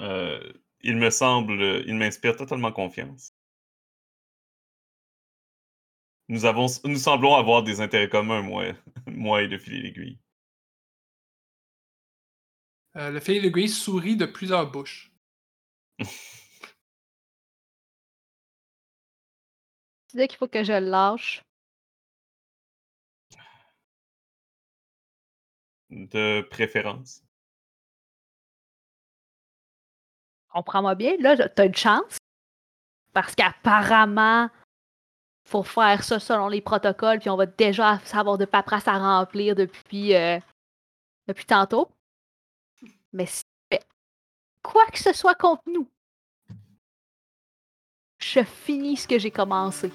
euh, il me semble, il m'inspire totalement confiance. Nous, avons, nous semblons avoir des intérêts communs, moi, [LAUGHS] moi et le filet l'aiguille. Euh, le fil l'aiguille sourit de plusieurs bouches. [LAUGHS] Tu dis qu'il faut que je le lâche. De préférence? Comprends-moi bien, là, t'as une chance. Parce qu'apparemment, faut faire ça selon les protocoles, puis on va déjà savoir de paperasse à remplir depuis, euh, depuis tantôt. Mais si tu fais quoi que ce soit contre nous, je finis ce que j'ai commencé.